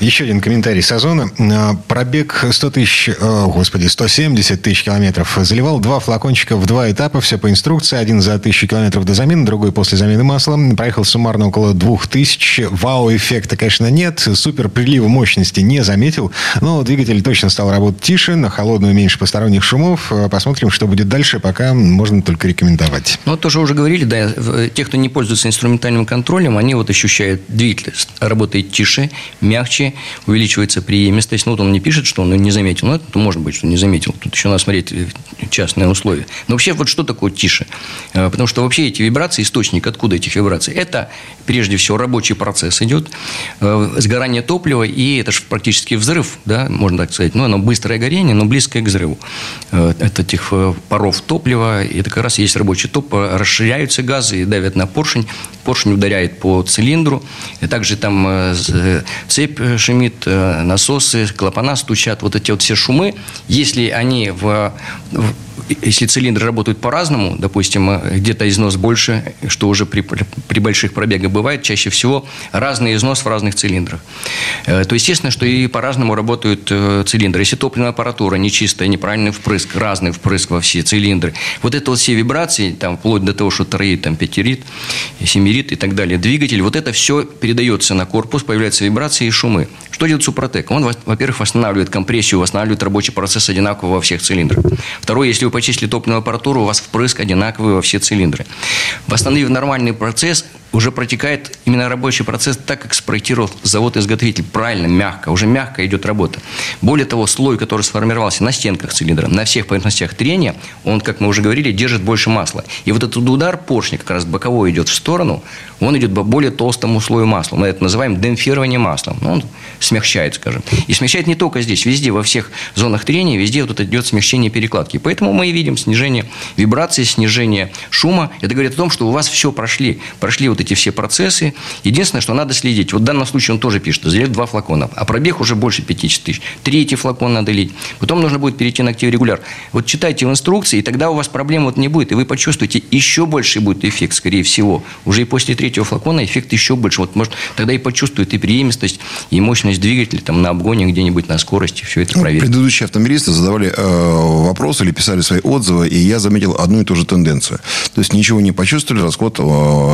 [SPEAKER 3] Еще один комментарий Сазона. А, пробег 100 тысяч, о, господи, 170 тысяч километров. Заливал два флакончика в два этапа, все по инструкции. Один за тысячу километров до замены, другой после замены масла. Проехал суммарно около двух тысяч. Вау-эффекта, конечно, нет. Супер прилива мощности не заметил. Но двигатель точно стал работать тише, на холодную меньше посторонних шумов. А, посмотрим, что будет дальше. Пока можно только рекомендовать.
[SPEAKER 1] Ну, тоже уже говорили, да, те, кто не пользуется инструментальным контролем, они вот ощущают двигатель работает тише, мягче, увеличивается преемистость. Ну, вот он не пишет, что он не заметил. Ну, это может быть, что не заметил. Тут еще надо смотреть э, частные условия. Но вообще, вот что такое тише? Э, потому что вообще эти вибрации, источник откуда этих вибраций? Это, прежде всего, рабочий процесс идет, э, сгорание топлива, и это же практически взрыв, да, можно так сказать. Ну, оно быстрое горение, но близкое к взрыву. Это этих паров топлива, и это как раз есть рабочий топ, расширяются газы и давят на поршень, поршень ударяет по цилиндру, и также там цепь шумит, насосы, клапана стучат, вот эти вот все шумы, если они в, в если цилиндры работают по-разному, допустим, где-то износ больше, что уже при, при больших пробегах бывает, чаще всего разный износ в разных цилиндрах. То естественно, что и по-разному работают цилиндры. Если топливная аппаратура нечистая, неправильный впрыск, разный впрыск во все цилиндры, вот это вот все вибрации, там, вплоть до того, что троит, там, пятирит, семирит и так далее, двигатель, вот это все передается на корпус, появляются вибрации и шумы. Что делает Супротек? Он, во-первых, восстанавливает компрессию, восстанавливает рабочий процесс одинаково во всех цилиндрах. Второе, если если вы почистили топливную аппаратуру, у вас впрыск одинаковый во все цилиндры. Восстановив нормальный процесс, уже протекает именно рабочий процесс так, как спроектировал завод-изготовитель. Правильно, мягко. Уже мягко идет работа. Более того, слой, который сформировался на стенках цилиндра, на всех поверхностях трения, он, как мы уже говорили, держит больше масла. И вот этот удар поршня как раз боковой идет в сторону, он идет по более толстому слою масла. Мы это называем демпфирование маслом. Ну, он смягчает, скажем. И смягчает не только здесь, везде, во всех зонах трения, везде вот это идет смягчение перекладки. Поэтому мы и видим снижение вибрации, снижение шума. Это говорит о том, что у вас все прошли. Прошли вот эти все процессы. Единственное, что надо следить. Вот в данном случае он тоже пишет, залить два флакона. А пробег уже больше 50 тысяч. Третий флакон надо лить. Потом нужно будет перейти на актив-регуляр. Вот читайте в инструкции, и тогда у вас проблем вот не будет. И вы почувствуете, еще больше будет эффект, скорее всего. Уже и после третьего флакона эффект еще больше. Вот может тогда и почувствует и преемистость, и мощность двигателя там на обгоне где-нибудь на скорости. Все это
[SPEAKER 4] Ну,
[SPEAKER 1] проверить.
[SPEAKER 4] предыдущие автомобилисты задавали э, вопросы или писали свои отзывы, и я заметил одну и ту же тенденцию. То есть ничего не почувствовали, расход э,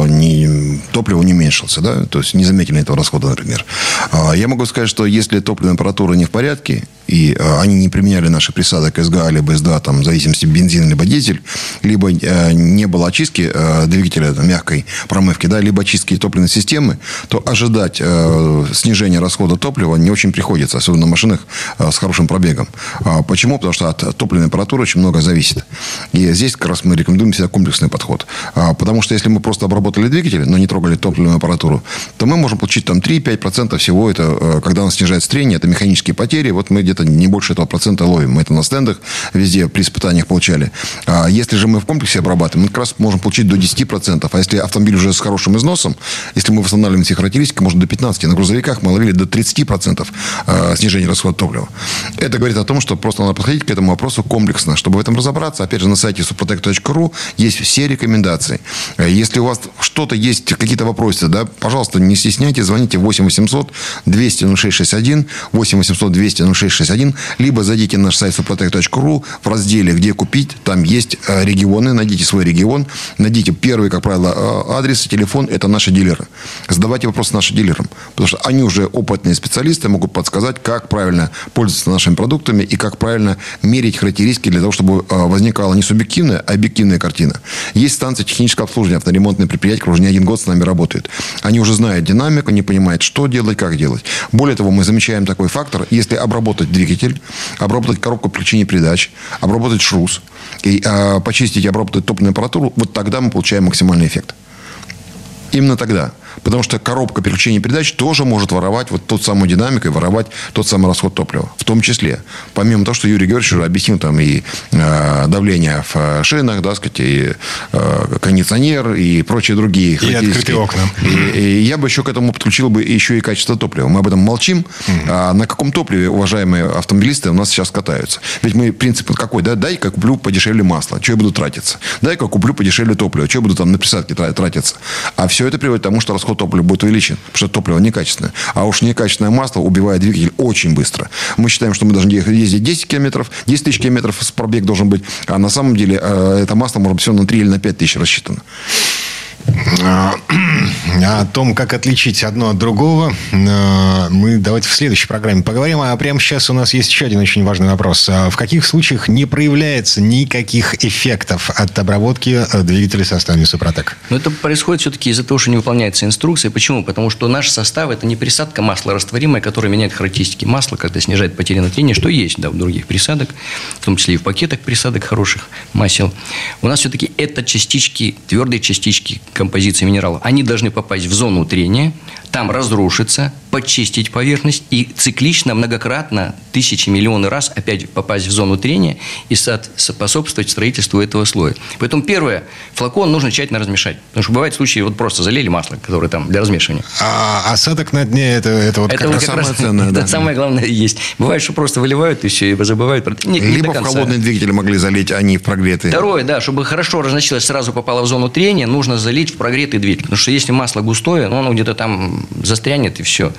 [SPEAKER 4] не, топлива не уменьшился, да, то есть не заметили этого расхода, например. А, я могу сказать, что если топливная аппаратура не в порядке, и э, они не применяли наши присадок СГА либо СДА, там, в зависимости бензин либо дизель, либо э, не было очистки э, двигателя там, мягкой промывки, да, либо очистки топливной системы, то ожидать снижения расхода топлива не очень приходится, особенно на машинах с хорошим пробегом. А почему? Потому что от топливной аппаратуры очень много зависит. И здесь как раз мы рекомендуем всегда комплексный подход. А, потому что если мы просто обработали двигатель, но не трогали топливную аппаратуру, то мы можем получить там 3-5% всего это, когда у нас снижается трение, это механические потери, вот мы где-то не больше этого процента ловим. Мы это на стендах везде при испытаниях получали. А если же мы в комплексе обрабатываем, мы как раз можем получить до 10%. А если автомобиль уже с хорошим износом, если мы восстанавливаем все характеристики, можно до 15%. На грузовиках мы ловили до 30% э, снижения расхода топлива. Это говорит о том, что просто надо подходить к этому вопросу комплексно. Чтобы в этом разобраться, опять же, на сайте suprotec.ru есть все рекомендации. Э, Если у вас что-то есть, какие-то вопросы, да, пожалуйста, не стесняйтесь, звоните 8 800 200 0661, 8 800 200 0661, либо зайдите на наш сайт suprotec.ru в разделе «Где купить», там есть э, регионы, найдите свой регион, найдите первый, как правило, э, адрес и телефон, это наши дилеры. Задавайте вопросы нашим дилерам, потому что они уже опытные специалисты, могут подсказать, как правильно пользоваться нашими продуктами и как правильно мерить характеристики для того, чтобы э, возникала не субъективная, а объективная картина. Есть станции технического обслуживания, авторемонтные предприятия, которые уже не один год с нами работают. Они уже знают динамику, они понимают, что делать, как делать. Более того, мы замечаем такой фактор, если обработать двигатель, обработать коробку переключения передач, обработать шрус, и э, почистить и обработать топливную аппаратуру, вот тогда мы получаем максимальный эффект. Именно тогда. Потому что коробка переключения передач тоже может воровать вот тот самую динамику и воровать тот самый расход топлива. В том числе. Помимо того, что Юрий Георгиевич уже объяснил там и э, давление в э, шинах, да, сказать, и э, кондиционер, и прочие другие характеристики.
[SPEAKER 3] открытые окна.
[SPEAKER 4] И, и я бы еще к этому подключил бы еще и качество топлива. Мы об этом молчим. А на каком топливе, уважаемые автомобилисты, у нас сейчас катаются? Ведь мы принцип какой, да? Дай-ка куплю подешевле масло. Что я буду тратиться? Дай-ка куплю подешевле топливо. Что я буду там на присадке тра- тратиться? А все это приводит к тому, что расход топлива будет увеличен. Потому что топливо некачественное. А уж некачественное масло убивает двигатель очень быстро. Мы считаем, что мы должны ездить 10 километров, 10 тысяч километров пробег должен быть. А на самом деле э, это масло может быть всего на 3 или на 5 тысяч рассчитано.
[SPEAKER 3] А, О том, как отличить одно от другого, э, мы давайте в следующей программе поговорим. А прямо сейчас у нас есть еще один очень важный вопрос. А В каких случаях не проявляется никаких эффектов от обработки э, двигателя составами Супротек?
[SPEAKER 1] Но это происходит все-таки из-за того, что не выполняется инструкция. Почему? Потому что наш состав – это не присадка масла растворимая, которая меняет характеристики масла, когда снижает потери на трение, что есть да, в других присадок, в том числе и в пакетах присадок хороших масел. У нас все-таки это частички, твердые частички композиции минералов. Они должны попасть в зону трения, там разрушиться, почистить поверхность и циклично, многократно, тысячи, миллионы раз опять попасть в зону трения и со- способствовать строительству этого слоя. Поэтому первое, флакон нужно тщательно размешать. Потому что бывают случаи, вот просто залили масло, которое там для размешивания.
[SPEAKER 3] А осадок на дне это, это вот
[SPEAKER 1] Это
[SPEAKER 3] как
[SPEAKER 1] вот как
[SPEAKER 4] самое ценное,
[SPEAKER 1] это
[SPEAKER 4] да.
[SPEAKER 1] самое главное есть. Бывает, что просто выливают и все, и забывают. Не, не
[SPEAKER 4] Либо в
[SPEAKER 1] конца.
[SPEAKER 4] холодные двигатели могли залить, а не в прогретые.
[SPEAKER 1] Второе, да, чтобы хорошо разносилось, сразу попало в зону трения, нужно залить в прогретый двигатель. Потому что если масло густое, ну, оно где-то там застрянет и все.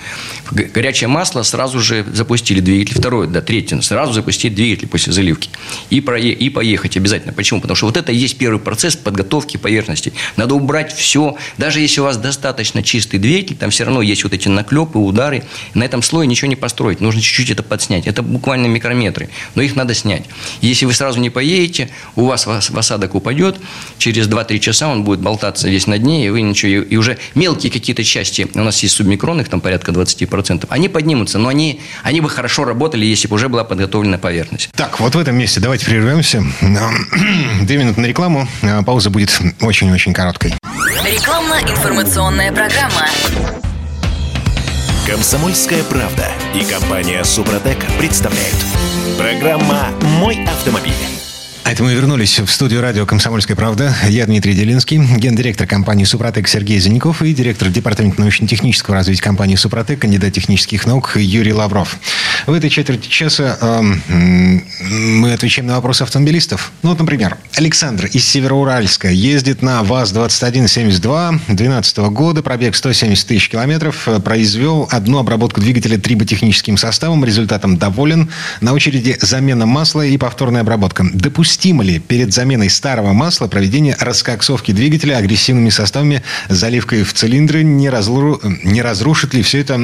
[SPEAKER 1] Горячее масло сразу же запустили двигатель. Второе, да, третье, сразу запустить двигатель после заливки. И, прое, и поехать обязательно. Почему? Потому что вот это и есть первый процесс подготовки поверхности. Надо убрать все. Даже если у вас достаточно чистый двигатель, там все равно есть вот эти наклепы, удары. На этом слое ничего не построить. Нужно чуть-чуть это подснять. Это буквально микрометры. Но их надо снять. Если вы сразу не поедете, у вас в осадок упадет. Через 2-3 часа он будет болтаться весь на дне, и вы ничего... И уже мелкие какие-то части, у нас есть субмикронных, там порядка 20%, они поднимутся, но они, они бы хорошо работали, если бы уже была подготовлена поверхность.
[SPEAKER 3] Так, вот в этом месте давайте прервемся. Две минуты на рекламу. А пауза будет очень-очень короткой.
[SPEAKER 2] Рекламно-информационная программа. Комсомольская правда и компания Супротек представляют. Программа «Мой автомобиль».
[SPEAKER 3] А это мы вернулись в студию радио «Комсомольская правда». Я Дмитрий Делинский, гендиректор компании «Супротек» Сергей Заняков и директор департамента научно-технического развития компании «Супротек», кандидат технических наук Юрий Лавров. В этой четверти часа э, мы отвечаем на вопросы автомобилистов. Ну, вот, например, Александр из Североуральска ездит на ВАЗ-2172 2012 года, пробег 170 тысяч километров, произвел одну обработку двигателя триботехническим составом, результатом доволен. На очереди замена масла и повторная обработка. Допустимо ли перед заменой старого масла проведение раскоксовки двигателя агрессивными составами, заливкой в цилиндры, не, разру... не разрушит ли все это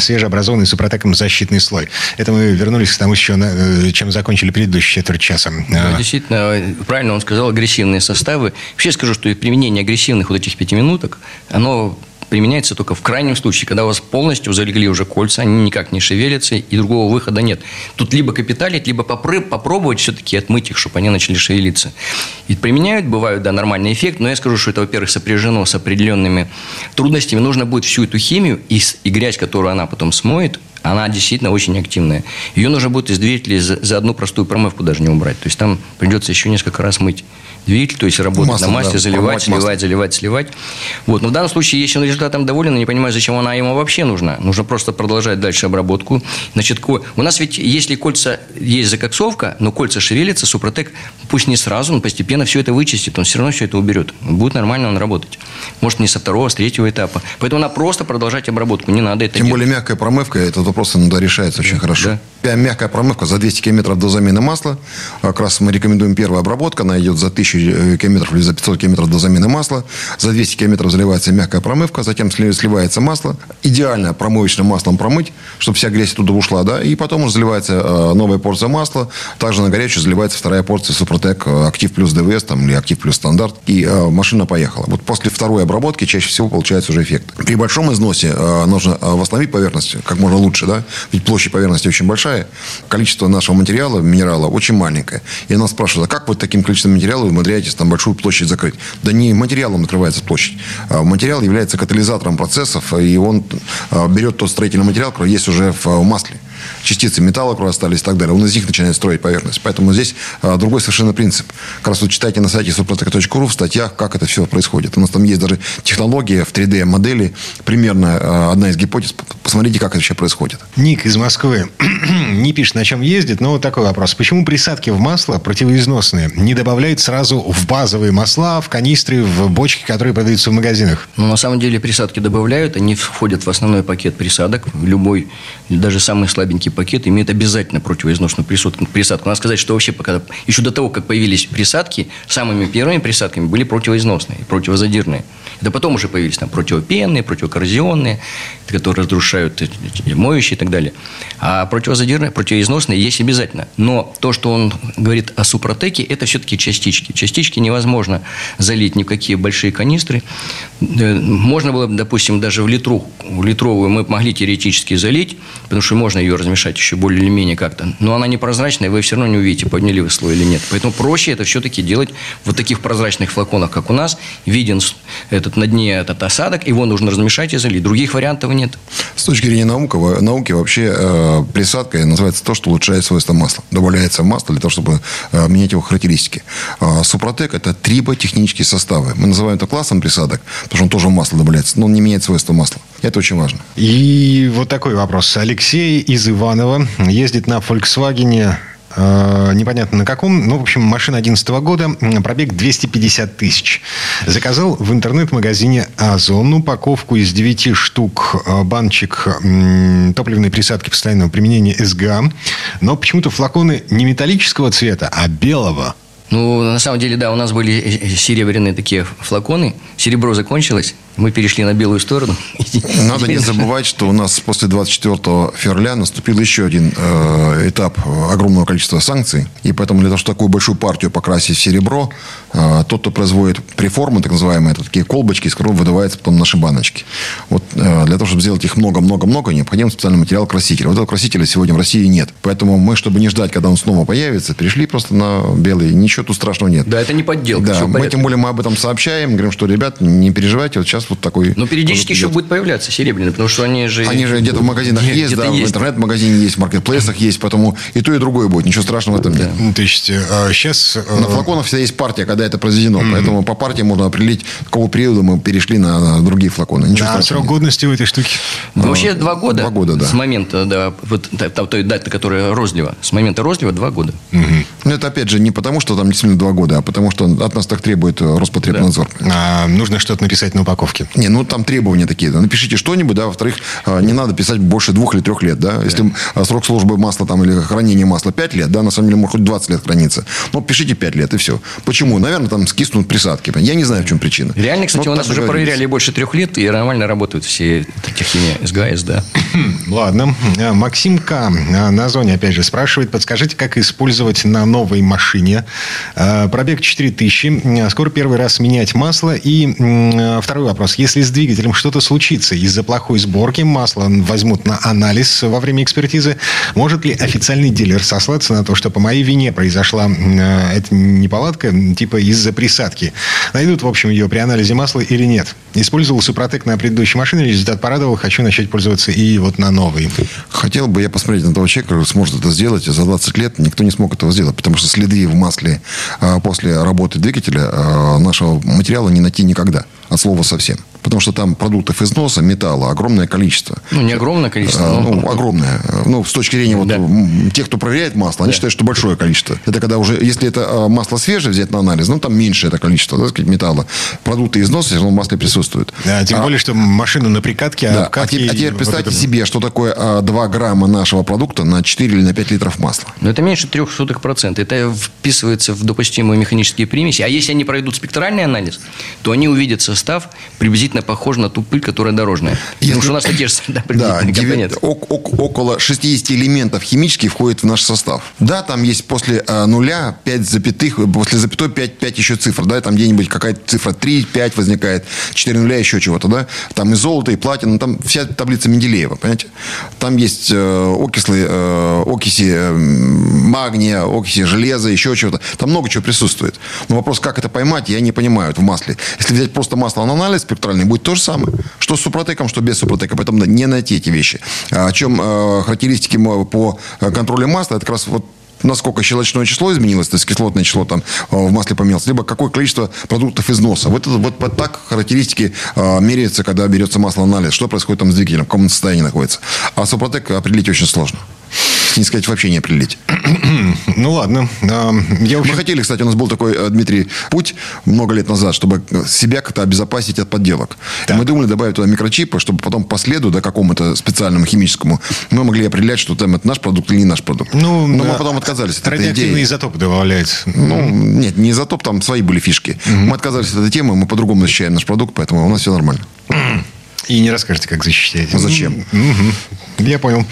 [SPEAKER 3] свежеобразованный супротеком защитный слой? Это мы вернулись к тому, еще, э, чем закончили предыдущие четверть часа.
[SPEAKER 1] Да, действительно, правильно он сказал, агрессивные составы. Вообще скажу, что применение агрессивных вот этих пятиминуток, оно применяется только в крайнем случае, когда у вас полностью залегли уже кольца, они никак не шевелятся, и другого выхода нет. Тут либо капиталить, либо попробовать все-таки отмыть их, чтобы они начали шевелиться. И применяют, бывают, да, нормальный эффект, но я скажу, что это, во-первых, сопряжено с определенными трудностями. Нужно будет всю эту химию и, и грязь, которую она потом смоет, она действительно очень активная. Ее нужно будет из двигателя за, за одну простую промывку даже не убрать. То есть там придется еще несколько раз мыть двигатель, то есть работать масло, на масле, да, заливать, сливать, масло. заливать, сливать. Вот. Но в данном случае, если он результатом доволен, я не понимаю, зачем она ему вообще нужна. Нужно просто продолжать дальше обработку. Значит, у нас ведь, если кольца, есть закоксовка, но кольца шевелятся, Супротек, пусть не сразу, но постепенно все это вычистит, он все равно все это уберет. Будет нормально он работать. Может, не со второго, а с третьего этапа. Поэтому надо просто продолжать обработку, не надо это
[SPEAKER 4] Тем делать. более мягкая промывка, этот вопрос иногда решается очень хорошо. Да. Мягкая промывка за 200 километров до замены масла. Как раз мы рекомендуем первая обработка, она идет за 1000 э, километров или за 500 километров до замены масла. За 200 километров заливается мягкая промывка, затем сливается масло. Идеально промывочным маслом промыть, чтобы вся грязь туда ушла, да, и потом уже заливается э, новая порция масла. Также на горячую заливается вторая порция Супротек э, Актив плюс ДВС там, или Актив плюс стандарт. И машина поехала. Вот после второй обработки чаще всего получается уже эффект. При большом износе нужно восстановить поверхность как можно лучше, да, ведь площадь поверхности очень большая, количество нашего материала, минерала очень маленькое. И нас спрашивают, а как вот таким количеством материала вы умудряетесь там большую площадь закрыть? Да не материалом открывается площадь. А материал является катализатором процессов, и он а, берет тот строительный материал, который есть уже в масле частицы металла, которые остались и так далее. Он из них начинает строить поверхность. Поэтому здесь а, другой совершенно принцип. Как раз вот читайте на сайте suprotec.ru в статьях, как это все происходит. У нас там есть даже технология в 3D-модели, примерно а, одна из гипотез. Посмотрите, как это вообще происходит.
[SPEAKER 3] Ник из Москвы не пишет, на чем ездит, но вот такой вопрос. Почему присадки в масло противоизносные не добавляют сразу в базовые масла, в канистры, в бочки, которые продаются в магазинах?
[SPEAKER 1] Ну, на самом деле присадки добавляют, они входят в основной пакет присадок. Любой, даже самый слабенький пакет имеет обязательно противоизносную присадку. присадку. Надо сказать, что вообще пока, еще до того, как появились присадки, самыми первыми присадками были противоизносные, противозадирные. Это потом уже появились там противопенные, противокоррозионные, которые разрушают моющие и так далее. А противозадирные, противоизносные есть обязательно. Но то, что он говорит о супротеке, это все-таки частички. Частички невозможно залить ни в какие большие канистры. Э, можно было, допустим, даже в литру, в литровую мы могли теоретически залить, потому что можно ее размешать еще более или менее как-то. Но она непрозрачная, вы все равно не увидите, подняли вы слой или нет. Поэтому проще это все-таки делать вот таких прозрачных флаконах, как у нас. Виден этот на дне этот осадок, его нужно размешать и залить. Других вариантов нет.
[SPEAKER 4] С точки зрения науки, науки вообще э, присадка называется то, что улучшает свойства масла. Добавляется масло для того, чтобы э, менять его характеристики. Э, Супротек – это триботехнические составы. Мы называем это классом присадок, потому что он тоже в масло добавляется, но он не меняет свойства масла. Это очень важно.
[SPEAKER 3] И вот такой вопрос. Алексей из Иванова ездит на Volkswagen непонятно на каком. Ну, в общем, машина 2011 года, пробег 250 тысяч. Заказал в интернет-магазине Озон упаковку из 9 штук э, баночек топливной присадки постоянного применения СГА. Но почему-то флаконы не металлического цвета, а белого.
[SPEAKER 1] Ну, на самом деле, да, у нас были э, серебряные такие флаконы. Серебро закончилось, мы перешли на белую сторону.
[SPEAKER 4] Надо не забывать, что у нас после 24 февраля наступил еще один э, этап огромного количества санкций. И поэтому для того, чтобы такую большую партию покрасить в серебро, э, тот, кто производит преформы, так называемые, это такие колбочки, из которых выдуваются потом наши баночки. Вот э, для того, чтобы сделать их много-много-много, необходим специальный материал краситель. Вот этого красителя сегодня в России нет. Поэтому мы, чтобы не ждать, когда он снова появится, перешли просто на белый. Ничего тут страшного нет.
[SPEAKER 1] Да, это не подделка.
[SPEAKER 4] Да, мы тем более мы об этом сообщаем, говорим, что, ребят, не переживайте, вот сейчас вот такой...
[SPEAKER 1] Но периодически еще будет появляться серебряный, потому что они же...
[SPEAKER 4] Они же где-то в магазинах нет, есть, да, есть. в интернет-магазине есть, в маркетплейсах есть, поэтому и то, и другое будет. Ничего страшного в этом нет.
[SPEAKER 3] Ну, то есть, сейчас...
[SPEAKER 4] Э, на флаконах всегда есть партия, когда это произведено. Mm-hmm. Поэтому по партии можно определить, какого периода мы перешли на, на другие флаконы.
[SPEAKER 3] Ничего да, срок нет. годности у этой штуки?
[SPEAKER 1] Ну, вообще два года.
[SPEAKER 4] Два года, да.
[SPEAKER 1] С момента, да, вот той даты, которая розлива. С момента розлива два года.
[SPEAKER 4] Mm-hmm. Ну, это опять же не потому, что там действительно два года, а потому что от нас так требует э, Роспотребнадзор.
[SPEAKER 3] Да. А, нужно что-то написать на упаковке.
[SPEAKER 4] Не, ну там требования такие. Напишите что-нибудь, да. Во-вторых, а, не надо писать больше двух или трех лет, да. да. Если а, срок службы масла там или хранения масла 5 лет, да, на самом деле может хоть 20 лет храниться. Но пишите 5 лет и все. Почему? Наверное, там скиснут присадки. Я не знаю, в чем причина.
[SPEAKER 1] Реально, кстати, Но у нас уже проверяли больше трех лет, и нормально работают все техники СГАС, да.
[SPEAKER 3] Ладно. А, Максим К. на зоне, опять же, спрашивает, подскажите, как использовать на новой машине. Пробег 4000. Скоро первый раз менять масло. И второй вопрос. Если с двигателем что-то случится из-за плохой сборки, масло возьмут на анализ во время экспертизы, может ли официальный дилер сослаться на то, что по моей вине произошла э, эта неполадка, типа из-за присадки? Найдут, в общем, ее при анализе масла или нет? Использовал Супротек на предыдущей машине, результат порадовал, хочу начать пользоваться и вот на новый.
[SPEAKER 4] Хотел бы я посмотреть на того человека, который сможет это сделать. За 20 лет никто не смог этого сделать, потому что следы в масле а, после работы двигателя а, нашего материала не найти никогда. От слова совсем. Потому что там продуктов износа, металла огромное количество.
[SPEAKER 1] Ну, не огромное количество.
[SPEAKER 4] А, но... Ну, огромное. Ну, с точки зрения да. вот, тех, кто проверяет масло, они да. считают, что большое количество. Это когда уже, если это масло свежее взять на анализ, ну, там меньше это количество, так сказать, металла. Продукты износа все равно в масле присутствуют.
[SPEAKER 3] Да, тем а, более, что машина на прикатке,
[SPEAKER 4] а да, обкатке... А, а теперь представьте вот это... себе, что такое а, 2 грамма нашего продукта на 4 или на 5 литров масла.
[SPEAKER 1] Но это меньше 0,03%. Это вписывается в допустимые механические примеси. А если они пройдут спектральный анализ, то они увидят состав приблизительно похож на ту пыль, которая дорожная. Если... Потому что у нас такие же
[SPEAKER 4] да, да, 9, около 60 элементов химических входит в наш состав. Да, там есть после а, нуля 5 запятых, после запятой 5, 5 еще цифр. Да, там где-нибудь какая-то цифра 3, 5 возникает, 4 нуля еще чего-то. Да? Там и золото, и платина, там вся таблица Менделеева, понимаете? Там есть э, окислы, э, окиси э, магния, окиси железа, еще чего-то. Там много чего присутствует. Но вопрос, как это поймать, я не понимаю в масле. Если взять просто масло на анализ спектральный, будет то же самое. Что с супротеком, что без супротека. Поэтому не найти эти вещи. А о чем э, характеристики по контролю масла, это как раз вот насколько щелочное число изменилось, то есть кислотное число там э, в масле поменялось, либо какое количество продуктов износа. Вот, это, вот, вот так характеристики э, меряются, когда берется масло анализ, что происходит там с двигателем, в каком состоянии находится. А Супротек определить очень сложно не сказать, вообще не определить.
[SPEAKER 3] Ну, ладно.
[SPEAKER 4] А, я Мы хотели, кстати, у нас был такой, э, Дмитрий, путь много лет назад, чтобы себя как-то обезопасить от подделок. Так. Мы думали добавить туда микрочипы, чтобы потом по следу, да, какому-то специальному химическому, мы могли определять, что там это наш продукт или не наш продукт. Ну, Но мы потом отказались от этой идеи.
[SPEAKER 3] изотоп добавляется.
[SPEAKER 4] Ну, нет, не изотоп, там свои были фишки. Угу. Мы отказались от этой темы, мы по-другому защищаем наш продукт, поэтому у нас все нормально.
[SPEAKER 3] И не расскажете, как защищаете.
[SPEAKER 4] Зачем?
[SPEAKER 3] Угу. Я понял.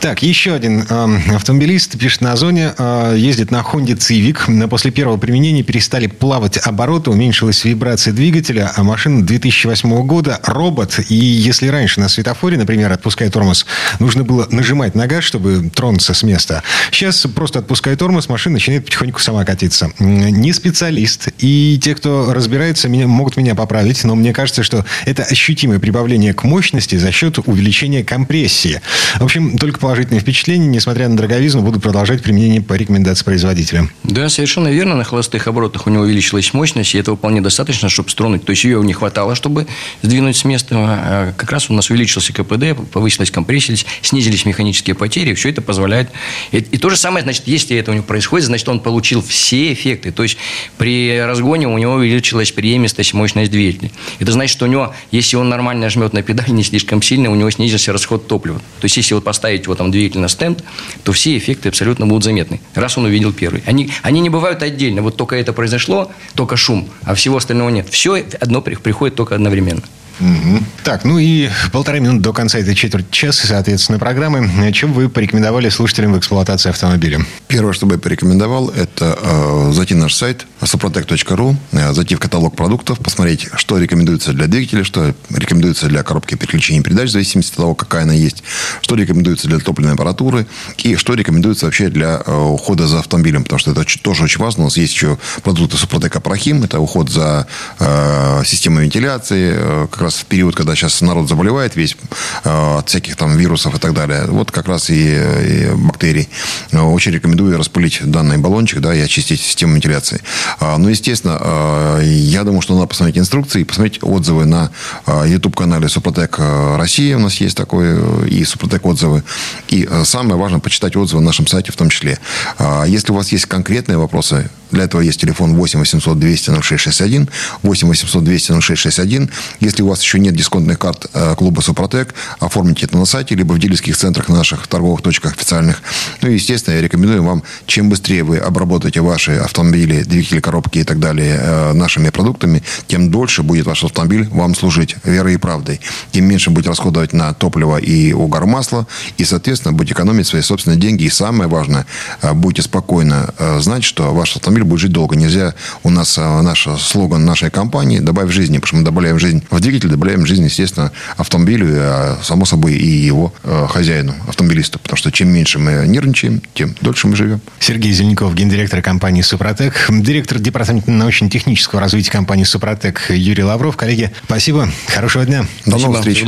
[SPEAKER 3] Так, еще один э, автомобилист пишет на Озоне, э, ездит на Honda Civic. После первого применения перестали плавать обороты, уменьшилась вибрация двигателя, а машина 2008 года робот. И если раньше на светофоре, например, отпуская тормоз, нужно было нажимать на газ, чтобы тронуться с места. Сейчас просто отпуская тормоз, машина начинает потихоньку сама катиться. Не специалист. И те, кто разбирается, меня, могут меня поправить, но мне кажется, что это ощутимое прибавление к мощности за счет увеличения компрессии. В общем, только по положительное впечатление, несмотря на дороговизну, будут продолжать применение по рекомендации производителя.
[SPEAKER 1] Да, совершенно верно. На холостых оборотах у него увеличилась мощность, и этого вполне достаточно, чтобы стронуть. То есть ее не хватало, чтобы сдвинуть с места. А как раз у нас увеличился КПД, повысилась компрессия, снизились механические потери. Все это позволяет. И, и то же самое, значит, если это у него происходит, значит, он получил все эффекты. То есть при разгоне у него увеличилась преемистость, мощность двигателя. Это значит, что у него, если он нормально жмет на педаль, не слишком сильно, у него снизился расход топлива. То есть, если вот поставить его там двигатель на стенд, то все эффекты абсолютно будут заметны. Раз он увидел первый. Они, они не бывают отдельно. Вот только это произошло, только шум, а всего остального нет. Все одно приходит только одновременно.
[SPEAKER 3] Угу. Так, ну и полторы минуты до конца этой четверти часа, соответственно, программы. Чем вы порекомендовали слушателям в эксплуатации автомобиля?
[SPEAKER 4] Первое, что бы я порекомендовал, это э, зайти на наш сайт suprotec.ru, э, зайти в каталог продуктов, посмотреть, что рекомендуется для двигателя, что рекомендуется для коробки переключения передач, в зависимости от того, какая она есть, что рекомендуется для топливной аппаратуры и что рекомендуется вообще для э, ухода за автомобилем, потому что это тоже очень важно. У нас есть еще продукты Супротека Прохим, это уход за э, системой вентиляции, э, как раз в период, когда сейчас народ заболевает весь э, от всяких там вирусов и так далее, вот как раз и, и бактерий. Э, очень рекомендую распылить данный баллончик, да, и очистить систему вентиляции. А, ну, естественно, э, я думаю, что надо посмотреть инструкции, посмотреть отзывы на YouTube-канале Супротек Россия, у нас есть такой, и Супротек отзывы. И самое важное, почитать отзывы на нашем сайте в том числе. А, если у вас есть конкретные вопросы, для этого есть телефон 8 800 200 0661, 8 800 200 0661. Если у вас еще нет дисконтных карт э, клуба «Супротек», оформите это на сайте, либо в дилерских центрах наших торговых точках официальных. Ну и, естественно, я рекомендую вам, чем быстрее вы обработаете ваши автомобили, двигатели, коробки и так далее э, нашими продуктами, тем дольше будет ваш автомобиль вам служить верой и правдой. Тем меньше будет расходовать на топливо и угар масла, и, соответственно, будете экономить свои собственные деньги. И самое важное, э, будете спокойно знать, что ваш автомобиль автомобиль будет жить долго. Нельзя, у нас э, наш слоган нашей компании «Добавь жизни», потому что мы добавляем жизнь в двигатель, добавляем жизнь, естественно, автомобилю, а само собой и его э, хозяину, автомобилисту. Потому что чем меньше мы нервничаем, тем дольше мы живем.
[SPEAKER 3] Сергей Зеленков, гендиректор компании «Супротек», директор департамента научно-технического развития компании «Супротек» Юрий Лавров. Коллеги, спасибо, хорошего дня.
[SPEAKER 4] До новых встреч.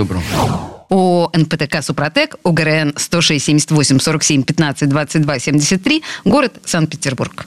[SPEAKER 5] ООО «НПТК Супротек», УГРН 106 78 47 15 22 73, город Санкт-Петербург.